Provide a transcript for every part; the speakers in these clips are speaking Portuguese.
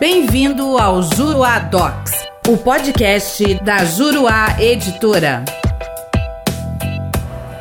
Bem-vindo ao Juruá Docs, o podcast da Juruá Editora.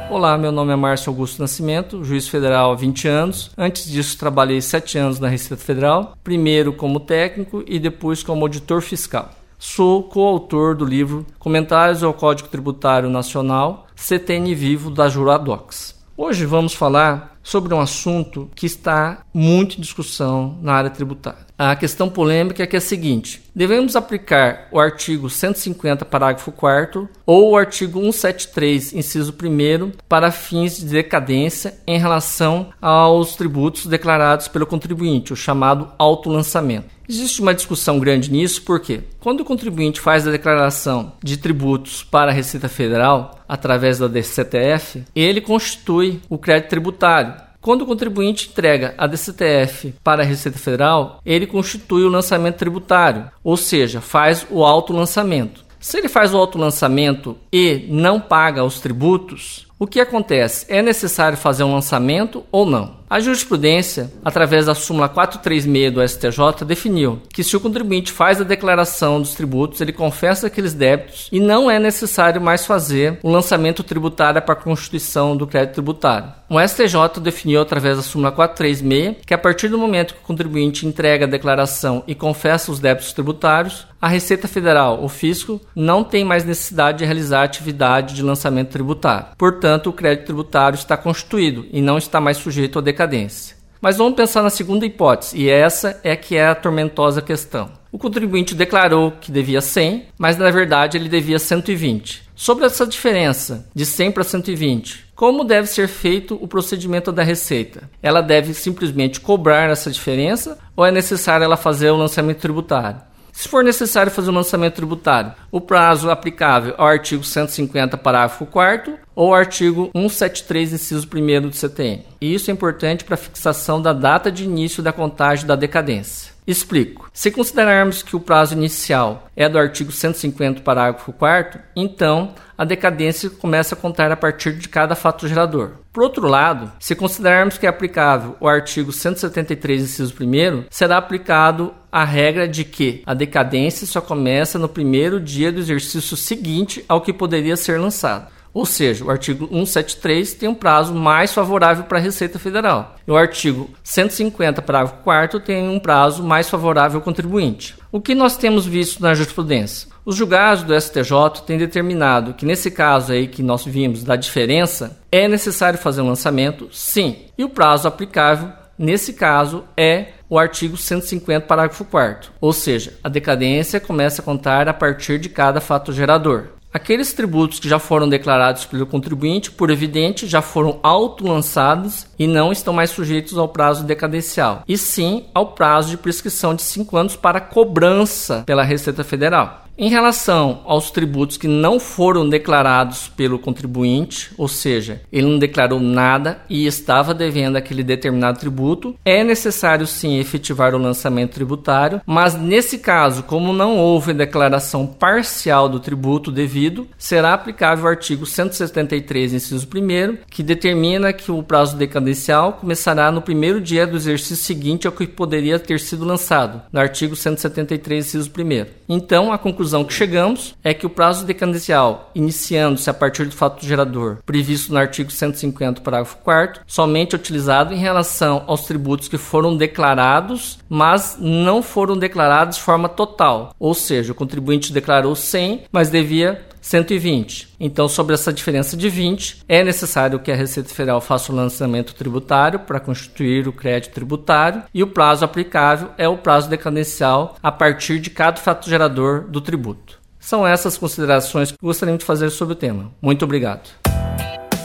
Olá, meu nome é Márcio Augusto Nascimento, juiz federal há 20 anos. Antes disso, trabalhei 7 anos na Receita Federal, primeiro como técnico e depois como auditor fiscal. Sou coautor do livro Comentários ao Código Tributário Nacional, CTN Vivo da Juradox. Hoje vamos falar sobre um assunto que está muito em discussão na área tributária. A questão polêmica é que é a seguinte: devemos aplicar o artigo 150, parágrafo 4 ou o artigo 173, inciso 1 para fins de decadência em relação aos tributos declarados pelo contribuinte, o chamado autolançamento. Existe uma discussão grande nisso, porque quando o contribuinte faz a declaração de tributos para a Receita Federal através da DCTF, ele constitui o crédito tributário quando o contribuinte entrega a DCTF para a Receita Federal, ele constitui o lançamento tributário, ou seja, faz o autolançamento. Se ele faz o autolançamento e não paga os tributos, o que acontece? É necessário fazer um lançamento ou não? A jurisprudência, através da súmula 436 do STJ, definiu que se o contribuinte faz a declaração dos tributos, ele confessa aqueles débitos e não é necessário mais fazer o lançamento tributário para a constituição do crédito tributário. O STJ definiu através da súmula 436 que a partir do momento que o contribuinte entrega a declaração e confessa os débitos tributários, a Receita Federal, o fisco, não tem mais necessidade de realizar atividade de lançamento tributário. Portanto, o crédito tributário está constituído e não está mais sujeito a decadência. Mas vamos pensar na segunda hipótese, e essa é que é a tormentosa questão. O contribuinte declarou que devia 100, mas na verdade ele devia 120. Sobre essa diferença de 100 para 120, como deve ser feito o procedimento da receita? Ela deve simplesmente cobrar essa diferença ou é necessário ela fazer o lançamento tributário? Se for necessário fazer o um lançamento tributário, o prazo aplicável ao artigo 150, parágrafo 4 ou artigo 173, inciso 1 do CTN. E isso é importante para a fixação da data de início da contagem da decadência. Explico. Se considerarmos que o prazo inicial é do artigo 150, parágrafo 4 então a decadência começa a contar a partir de cada fato gerador. Por outro lado, se considerarmos que é aplicável o artigo 173, inciso 1 será aplicado a regra de que a decadência só começa no primeiro dia do exercício seguinte ao que poderia ser lançado. Ou seja, o artigo 173 tem um prazo mais favorável para a Receita Federal. E o artigo 150, parágrafo 4 tem um prazo mais favorável ao contribuinte. O que nós temos visto na jurisprudência? Os julgados do STJ têm determinado que nesse caso aí que nós vimos da diferença, é necessário fazer um lançamento, sim. E o prazo aplicável nesse caso é o artigo 150, parágrafo 4 ou seja, a decadência começa a contar a partir de cada fato gerador. Aqueles tributos que já foram declarados pelo contribuinte, por evidente, já foram auto-lançados e não estão mais sujeitos ao prazo decadencial, e sim ao prazo de prescrição de 5 anos para cobrança pela Receita Federal. Em relação aos tributos que não foram declarados pelo contribuinte, ou seja, ele não declarou nada e estava devendo aquele determinado tributo, é necessário sim efetivar o lançamento tributário, mas nesse caso, como não houve declaração parcial do tributo devido, será aplicável o artigo 173, inciso 1, que determina que o prazo decadencial começará no primeiro dia do exercício seguinte ao que poderia ter sido lançado, no artigo 173, inciso 1. Então, a conclusão conclusão que chegamos é que o prazo decadencial, iniciando-se a partir do fato gerador, previsto no artigo 150, parágrafo 4 somente é utilizado em relação aos tributos que foram declarados, mas não foram declarados de forma total. Ou seja, o contribuinte declarou 100, mas devia 120. Então, sobre essa diferença de 20, é necessário que a Receita Federal faça o lançamento tributário para constituir o crédito tributário e o prazo aplicável é o prazo decadencial a partir de cada fato gerador do tributo. São essas considerações que gostaríamos de fazer sobre o tema. Muito obrigado.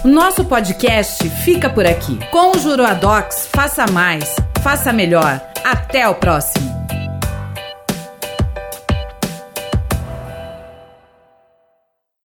Nosso podcast fica por aqui. Com o Juroadox, faça mais, faça melhor. Até o próximo.